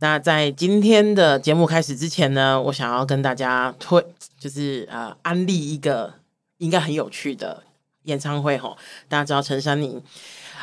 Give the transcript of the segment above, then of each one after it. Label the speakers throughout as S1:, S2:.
S1: 那在今天的节目开始之前呢，我想要跟大家推，就是呃，安利一个应该很有趣的演唱会吼。大家知道陈珊妮，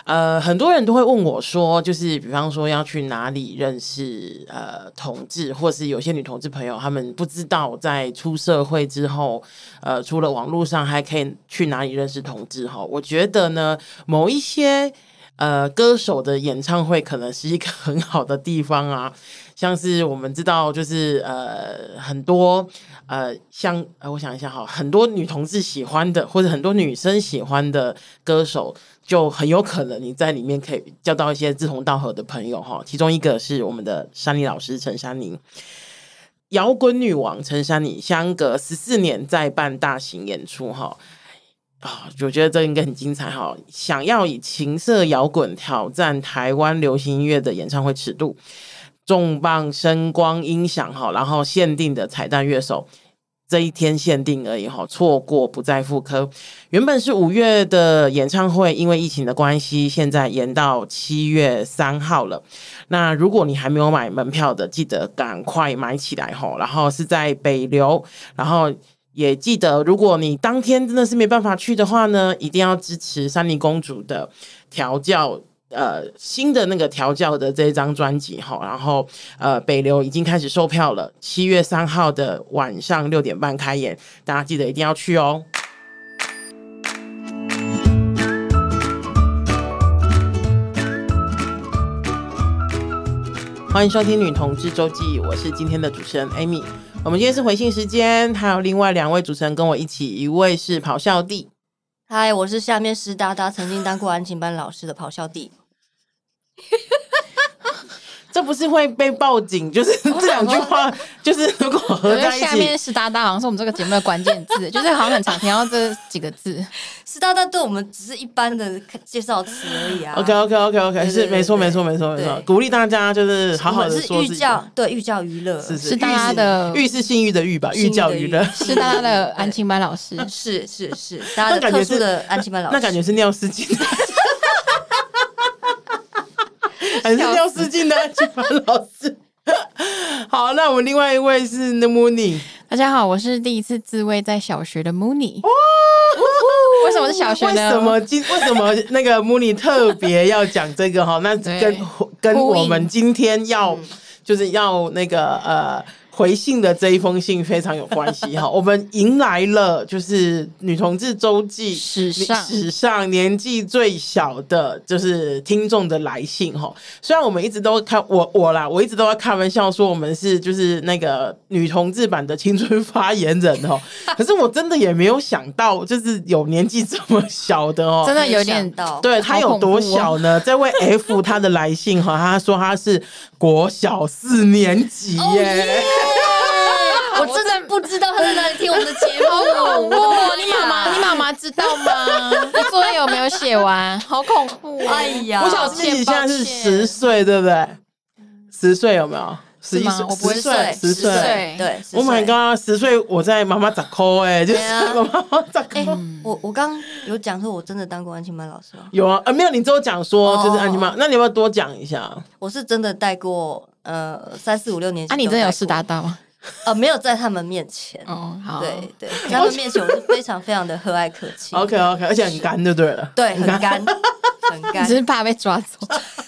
S1: 呃，很多人都会问我说，就是比方说要去哪里认识呃同志，或是有些女同志朋友，他们不知道在出社会之后，呃，除了网络上还可以去哪里认识同志哈。我觉得呢，某一些。呃，歌手的演唱会可能是一个很好的地方啊，像是我们知道，就是呃很多呃像呃我想一下哈，很多女同志喜欢的或者很多女生喜欢的歌手，就很有可能你在里面可以交到一些志同道合的朋友哈。其中一个是我们的山妮老师陈珊妮，摇滚女王陈珊妮，相隔十四年再办大型演出哈。啊，我觉得这应该很精彩哈！想要以情色摇滚挑战台湾流行音乐的演唱会尺度，重磅声光音响哈，然后限定的彩蛋乐手，这一天限定而已哈，错过不再复刻。原本是五月的演唱会，因为疫情的关系，现在延到七月三号了。那如果你还没有买门票的，记得赶快买起来哈！然后是在北流，然后。也记得，如果你当天真的是没办法去的话呢，一定要支持珊妮公主的调教，呃，新的那个调教的这一张专辑哈。然后，呃，北流已经开始售票了，七月三号的晚上六点半开演，大家记得一定要去哦。欢迎收听《女同志周记》，我是今天的主持人 Amy。我们今天是回信时间，还有另外两位主持人跟我一起，一位是咆哮帝，
S2: 嗨，我是下面湿哒哒，曾经当过安亲班老师的咆哮帝。
S1: 这不是会被报警？就是 这两句话，就是如果合在一起，
S3: 下面湿哒哒好像是我们这个节目的关键字，就是好像很常听到这几个字。
S2: 湿哒哒对我们只是一般的介绍词而已啊。
S1: OK OK OK OK，是没错没错没错没错，鼓励大家就是好好的说自己。
S2: 寓教对寓教于乐，
S1: 是
S3: 是大家的
S1: 寓是性欲的寓吧？寓教于乐
S3: 是大家的安亲班老师，
S2: 是是是大家的特殊的安亲班老师，
S1: 那感觉是尿失禁。还是要试镜的安亲班老师。好，那我们另外一位是 Mooney。
S3: 大家好，我是第一次自慰在小学的 Mooney。哇，为什么是小学呢？
S1: 为什么今为什么那个 Mooney 特别要讲这个哈？那跟跟我们今天要就是要那个呃。回信的这一封信非常有关系哈，我们迎来了就是女同志周记
S3: 史上。
S1: 史上年纪最小的，就是听众的来信哈。虽然我们一直都开我我啦，我一直都在开玩笑说我们是就是那个女同志版的青春发言人哈，可是我真的也没有想到，就是有年纪这么小的哦，
S3: 真的有点到，
S1: 对他有多小呢？这位 F 他的来信哈，他说他是国小四年级耶。
S2: 我真的不知道他在哪里听我们的节目，
S3: 好恐怖！你妈妈，你妈妈知道吗？你作业有没有写完？好恐怖！
S2: 哎呀，
S1: 我想自己现在是十岁，对不对？十岁有没有？十一岁？
S3: 我不会岁，
S1: 十岁。
S2: 对
S1: ，Oh my god！十岁我在妈妈咋抠哎，就是妈妈咋抠。
S2: 我我刚有讲说，我真的当过安亲班老师吗？
S1: 有啊，呃，没有，你只有讲说就是安亲班，那你要不要多讲一下？
S2: 我是真的带过呃三四五六年级，
S3: 啊你真的有试达到吗？
S2: 呃，没有在他们面前
S3: 哦，好，
S2: 对对，在他们面前我是非常非常的和蔼可亲。
S1: OK OK，而且很干就对了，
S2: 对，很干，很干，
S3: 只是怕被抓走。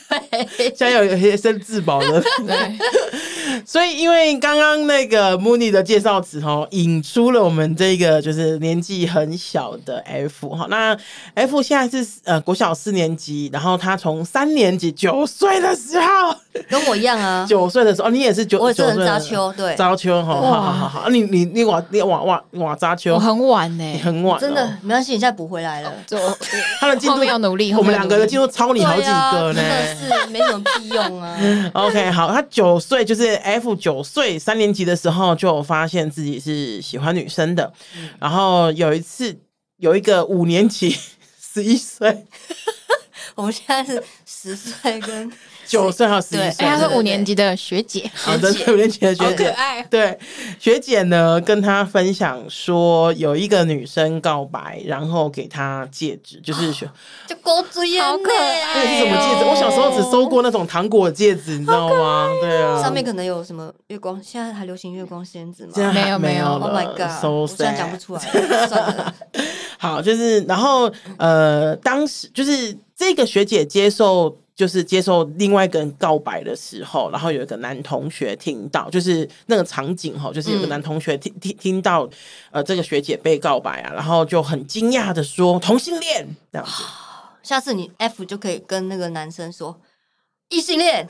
S1: 现在有有些生自保的，对。所以，因为刚刚那个 Mooney 的介绍词哈，引出了我们这个就是年纪很小的 F 哈。那 F 现在是呃国小四年级，然后他从三年级九岁的时候，
S2: 跟我一样啊，
S1: 九岁的时候，你也是九，
S2: 我也是很早秋，对，
S1: 早秋哈，好好好好，你你你晚你晚晚晚扎秋，
S3: 我很晚呢，
S1: 你很晚，
S2: 真的没关系，你现在补回来了，就
S1: 他的进度
S3: 要努力，
S1: 我们两个的进度超你好几个呢，
S2: 真的是没什么屁用啊。
S1: OK，好，他九岁就是 F 九岁三年级的时候就发现自己是喜欢女生的，嗯、然后有一次有一个五年级 十一岁，
S2: 我们现在是十岁跟
S1: 九岁还有十一岁，
S3: 哎，她是五年级的学姐，
S1: 好的，五年级的学
S3: 好可
S1: 姐，
S3: 爱。
S1: 对学姐呢，跟她分享说，有一个女生告白，然后给她戒指，就是学
S2: 就勾追耶，
S3: 好可爱。
S1: 那个是什么戒指？我小时候只收过那种糖果戒指，你知道吗？对啊，
S2: 上面可能有什么月光，现在还流行月光仙子吗？
S3: 没有没有
S2: Oh my
S1: god！so
S2: 我现在讲不出来，算了。
S1: 好，就是然后呃，当时就是这个学姐接受，就是接受另外一个人告白的时候，然后有一个男同学听到，就是那个场景哈，就是有个男同学听听听到呃这个学姐被告白啊，然后就很惊讶的说同性恋这样子，
S2: 下次你 F 就可以跟那个男生说异性恋，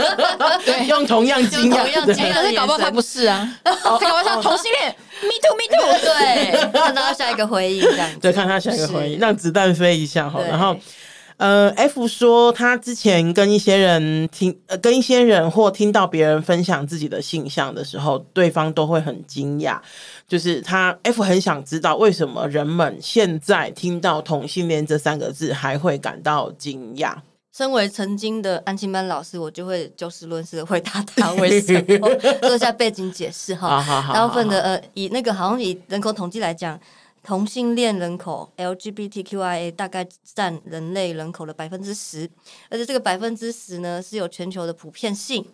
S1: 用同样惊
S2: 用同
S1: 讶的
S2: 样惊讶
S3: 可是搞不好他不是啊，他搞不好他同性恋，me too me too。
S2: 对，看到下一个回应这样。
S1: 对，看他下一个回应，
S2: 是
S1: 让子弹飞一下哈。然后，呃，F 说他之前跟一些人听，呃，跟一些人或听到别人分享自己的性向的时候，对方都会很惊讶。就是他 F 很想知道为什么人们现在听到同性恋这三个字还会感到惊讶。
S2: 身为曾经的安亲班老师，我就会就事论事的回答他为什么，做一下背景解释哈。大部分的呃，以那个好像以人口统计来讲，同性恋人口 LGBTQIA 大概占人类人口的百分之十，而且这个百分之十呢是有全球的普遍性。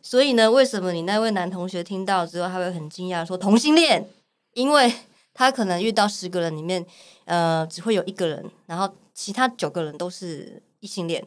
S2: 所以呢，为什么你那位男同学听到之后他会很惊讶说同性恋？因为他可能遇到十个人里面，呃，只会有一个人，然后其他九个人都是异性恋。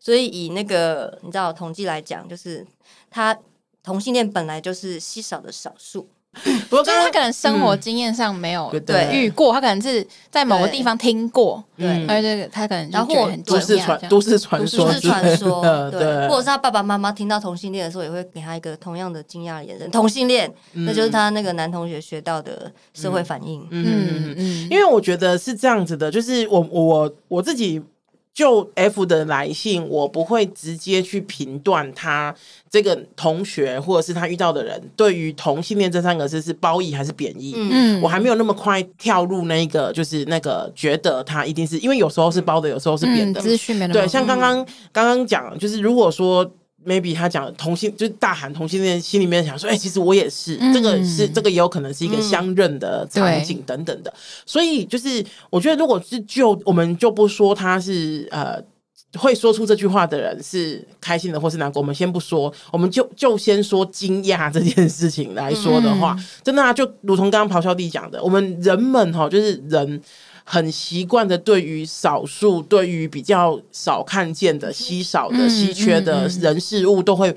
S2: 所以以那个你知道统计来讲，就是他同性恋本来就是稀少的少数。
S1: 不
S3: 就是他可能生活经验上没有遇过，他可能是在某个地方听过，
S2: 对。
S1: 嗯
S3: 而且他可能就
S2: 然
S3: 后很
S1: 都市传都市传说
S2: 都
S1: 说
S2: 市传说，
S1: 对。
S2: 对，或者是他爸爸妈妈听到同性恋的时候，也会给他一个同样的惊讶的眼神。同性恋，那就是他那个男同学学到的社会反应。
S1: 嗯
S3: 嗯嗯，
S1: 因为我觉得是这样子的，就是我我我自己就 F 的来信，我不会直接去评断他这个同学或者是他遇到的人对于同性恋这三个字是褒义还是贬义。
S2: 嗯，
S3: 嗯
S1: 我还没有那么快跳入那个，就是那个觉得他一定是因为有时候是褒的，有时候是贬
S3: 嗯
S1: 的。
S3: 资讯没
S1: 对，像刚刚刚刚讲，就是如果说 maybe 他讲同性，就是大喊同性恋，心里面想说，哎、其实我也是，
S3: 嗯
S1: 这个是这个也有可能是一个相认的场景等等的。所以就是我觉得，如果是就我们就不说他是呃。会说出这句话的人是开心的或是难过，我们先不说，我们就就先说惊讶这件事情来说的话，
S3: 嗯
S1: 真的啊，就如同刚刚咆哮弟讲的，我们人们哈，就是人很习惯的对于少数、对于比较少看见的、稀少的、
S3: 嗯
S1: 稀缺的人事物，都会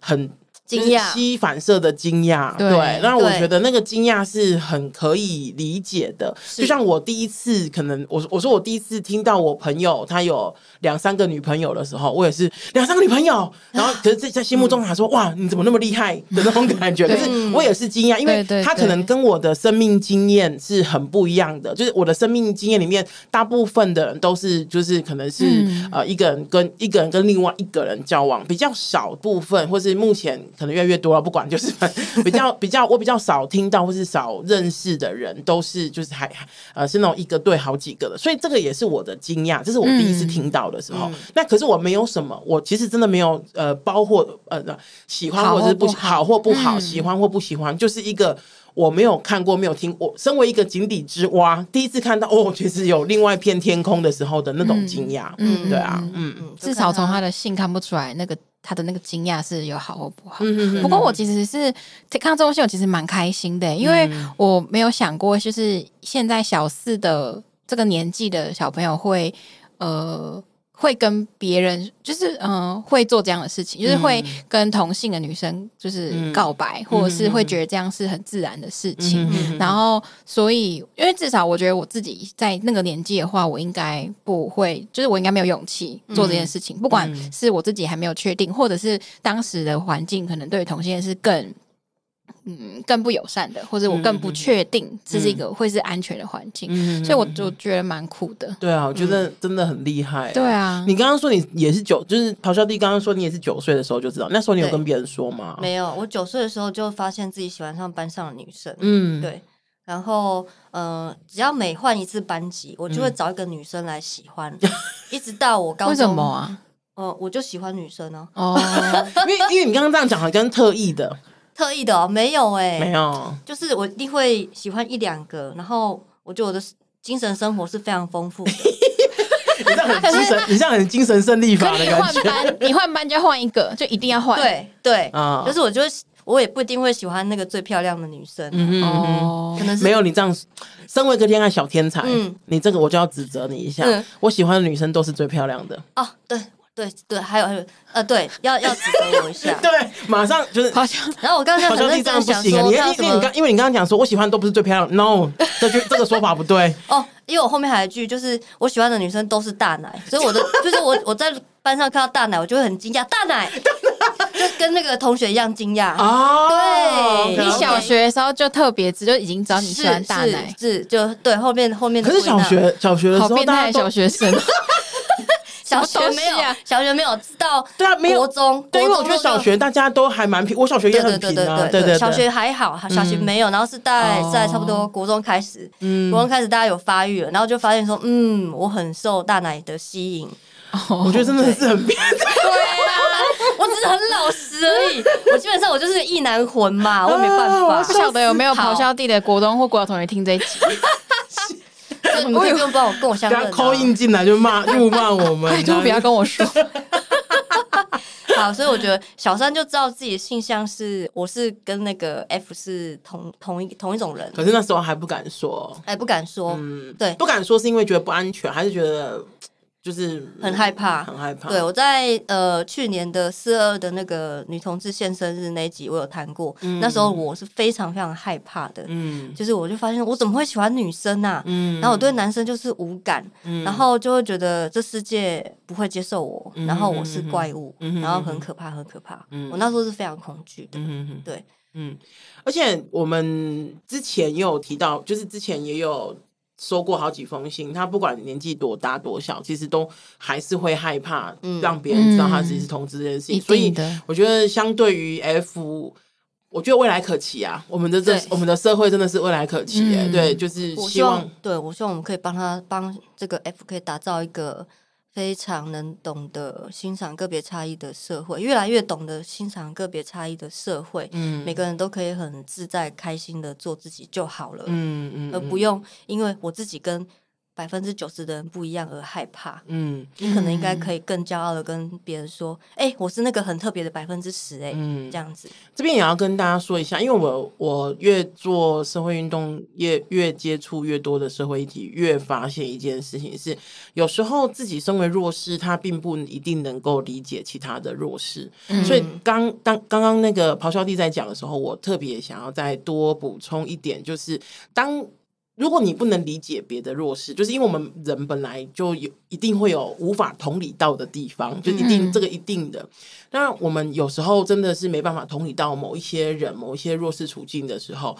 S1: 很。惊吸反射的惊讶，
S3: 对
S1: 对，那我
S2: 对
S1: 觉得那个惊讶是很可以理解的。就像我第一次，可能我我说我第一次听到我朋友他有两三个女朋友的时候，我也是两三个女朋友，然后可是在在心目中他说、哇，你怎么那么厉害的那种感觉，可是我也是惊讶，因
S3: 为
S1: 他可能跟我的生命经验是很不一样的，就是我的生命经验里面，大部分的人都是就是可能是、
S3: 嗯。
S1: 呃一个人跟一个人跟另外一个人交往，比较少部分，或是目前。可能越来越多了，不管就是 比较比较，我比较少听到或是少认识的人，都是就是还呃是那种一个对好几个的，所以这个也是我的惊讶，这是我第一次听到的时候。
S2: 嗯、
S1: 那可是我没有什么，我其实真的没有呃包括呃喜欢或者是不好，
S3: 或不好
S1: 喜欢或不喜欢，就是一个我没有看过、没有听我。身为一个井底之蛙，第一次看到哦，其实有另外一片天空的时候的那种惊讶。嗯，对啊，嗯，
S2: 嗯
S3: 至少从他的信看不出来那个。他的那个惊讶是有好或不好，
S1: 嗯、
S3: 不过我其实是看到这封信，我其实蛮开心的，因为我没有想过，就是现在小四的这个年纪的小朋友会呃。会跟别人就是嗯、呃，会做这样的事情，就是会跟同性的女生就是告白，嗯、或者是会觉得这样是很自然的事情。嗯、然后，所以因为至少我觉得我自己在那个年纪的话，我应该不会，就是我应该没有勇气做这件事情。嗯、不管是我自己还没有确定，或者是当时的环境可能对同性恋是更。嗯，更不友善的，或者我更不确定这是一个会是安全的环境，嗯、所以我就觉得蛮酷的。
S1: 对啊，我觉得真的很厉害、啊
S3: 嗯。对啊，
S1: 你刚刚说你也是九，就是咆哮帝刚刚说你也是九岁的时候就知道，那时候你有跟别人说吗？
S2: 没有，我九岁的时候就发现自己喜欢上班上的女生。
S1: 嗯，
S2: 对。然后，呃，只要每换一次班级，我就会找一个女生来喜欢，嗯、一直到我高中。
S3: 为什么啊？
S2: 哦，我就喜欢女生哦。
S3: 哦，
S1: 因为因为你刚刚这样讲，好像特意的，
S2: 特意的哦，没有哎，
S1: 没有，
S2: 就是我一定会喜欢一两个，然后我觉得我的精神生活是非常丰富的。
S1: 你这样很精神，你这样很精神胜利法的感觉。
S3: 换班，你换班就换一个，就一定要换。
S2: 对对，
S1: 啊，
S2: 就是我就我也不一定会喜欢那个最漂亮的女生。
S1: 嗯
S3: 哦，
S2: 可能是
S1: 没有你这样，身为一个恋爱小天才，嗯你这个我就要指责你一下。我喜欢的女生都是最漂亮的。
S2: 哦，对对对，还有还有呃，对，要要指责我一下。
S1: 对，马上就是好像。
S2: 然后我刚才
S1: 好像这样不行啊！你因为你刚因为你刚刚讲说我喜欢都不是最漂亮，no，这句这个说法不对。
S2: 哦。因为我后面还有一句，就是我喜欢的女生都是大奶，所以我的就是我我在班上看到大奶，我就会很惊讶，大奶，就跟那个同学一样惊讶
S1: 哦。
S2: 对，
S3: 你小学的时候就特别知，就已经知道你喜欢大奶，
S2: 是就对后面后面。
S1: 可是小学小学的时候，
S3: 好变态小学生，
S2: 小学没有，小学没有到，
S1: 对啊，没有
S2: 国中，
S1: 对，因为我觉得小学大家都还蛮平，我小学也很平啊，对对，
S2: 小学还好，小学没有，然后是在在差不多国中开始，国中开始大家有发育了，然后就发现说，嗯，我很受大奶的吸引，
S1: 我觉得真的是很变态，对
S2: 啊，我只是很老实而已，我基本上我就是个异男魂嘛，我也没办法，
S3: 不晓得有没有咆哮帝的国中或国小同学听这一集。
S2: 你们可以不用帮我跟我相认
S1: ，call in 进来就骂辱骂我们，
S3: 就不要跟我说。
S2: 好，所以我觉得小三就知道自己的性向是，我是跟那个 F 是同同一同一种人。
S1: 可是那时候还不敢说，
S2: 还不敢说，嗯，对，
S1: 不敢说是因为觉得不安全，还是觉得？就是
S2: 很害怕，
S1: 很害怕。
S2: 对，我在呃去年的四二的那个女同志现身日那一集，我有谈过。嗯、那时候我是非常非常害怕的，嗯，就是我就发现我怎么会喜欢女生啊？嗯，然后我对男生就是无感，嗯，然后就会觉得这世界不会接受我，嗯、然后我是怪物，嗯、然后很可怕，很可怕。嗯，我那时候是非常恐惧的，嗯。对，
S1: 嗯，而且我们之前也有提到，就是之前也有。收过好几封信，他不管年纪多大多小，其实都还是会害怕让别人知道他自己是同志这件事情。嗯、所以我觉得，相对于 F，我觉得未来可期啊！我们的这我们的社会真的是未来可期对，就是希望，
S2: 我希望对我希望我们可以帮他帮这个 F 可以打造一个。非常能懂得欣赏个别差异的社会，越来越懂得欣赏个别差异的社会，嗯，每个人都可以很自在、开心的做自己就好了，嗯嗯，嗯而不用因为我自己跟。百分之九十的人不一样而害怕，嗯，你可能应该可以更骄傲的跟别人说，哎、欸，我是那个很特别的百分之十，哎，嗯，这样子。
S1: 这边也要跟大家说一下，因为我我越做社会运动，越越接触越多的社会议题，越发现一件事情是，有时候自己身为弱势，他并不一定能够理解其他的弱势。嗯、所以刚当刚刚那个咆哮帝在讲的时候，我特别想要再多补充一点，就是当。如果你不能理解别的弱势，就是因为我们人本来就有一定会有无法同理到的地方，就一定这个一定的。那我们有时候真的是没办法同理到某一些人、某一些弱势处境的时候，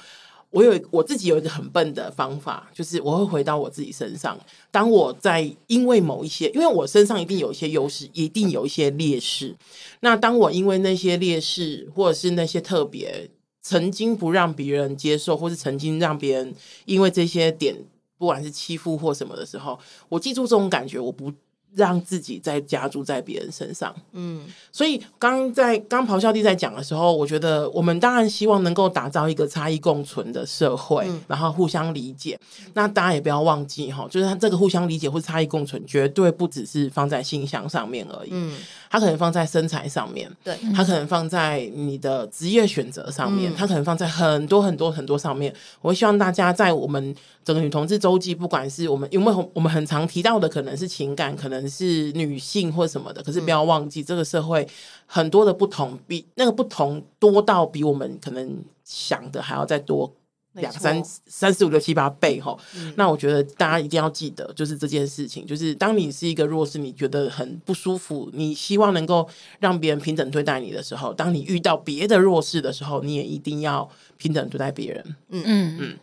S1: 我有我自己有一个很笨的方法，就是我会回到我自己身上。当我在因为某一些，因为我身上一定有一些优势，一定有一些劣势。那当我因为那些劣势，或者是那些特别。曾经不让别人接受，或是曾经让别人因为这些点，不管是欺负或什么的时候，我记住这种感觉，我不。让自己再加注在别人身上，嗯，所以刚在刚咆哮帝在讲的时候，我觉得我们当然希望能够打造一个差异共存的社会，嗯、然后互相理解。那大家也不要忘记哈，就是他这个互相理解或差异共存，绝对不只是放在性向上面而已，嗯，它可能放在身材上面，对，它可能放在你的职业选择上面，它、嗯、可能放在很多很多很多上面。我希望大家在我们。整个女同志周记，不管是我们，因为我们很常提到的，可能是情感，可能是女性或什么的。可是不要忘记，这个社会很多的不同，比那个不同多到比我们可能想的还要再多两三三四五六七八倍哈。那我觉得大家一定要记得，就是这件事情，就是当你是一个弱势，你觉得很不舒服，你希望能够让别人平等对待你的时候，当你遇到别的弱势的时候，你也一定要平等对待别人。嗯嗯嗯。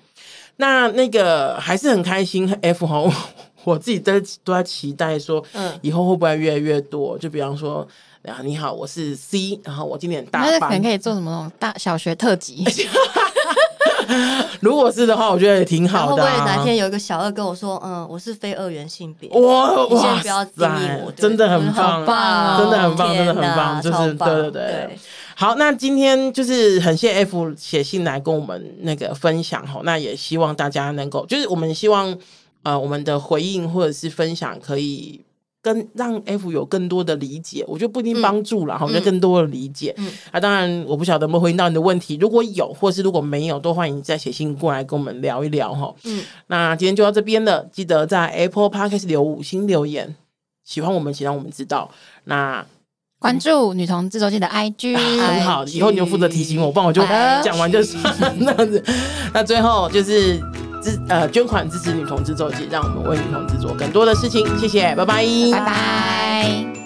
S1: 那那个还是很开心，F 哈，我自己都都在期待说，嗯，以后会不会越来越多？就比方说，啊，你好，我是 C，然后我今年大班，
S3: 那可能可以做什么那种大小学特辑
S1: 如果是的话，我觉得也挺好的、啊。
S2: 会不会哪天有一个小二跟我说，嗯，我是非二元性别？
S1: 哇
S2: 你先不要定义我，
S1: 真的很棒，
S3: 很棒，
S1: 真的很棒，真的很棒，就是对对对。对好，那今天就是很谢谢 F 写信来跟我们那个分享哈，那也希望大家能够，就是我们希望呃我们的回应或者是分享可以。跟让 F 有更多的理解，我觉得不一定帮助了哈，我觉得更多的理解。嗯，啊，当然我不晓得有没有回应到你的问题，如果有，或是如果没有，都欢迎再写信过来跟我们聊一聊哈。嗯，那今天就到这边了，记得在 Apple Podcast 留五星留言，喜欢我们，请让我们知道。那
S3: 关注女同志周记的 IG，
S1: 啊，很好，以后你就负责提醒我，不然我就讲完就是那样子。那最后就是。支呃捐款支持女同志周记，让我们为女同志做更多的事情。谢谢，拜拜，
S3: 拜拜。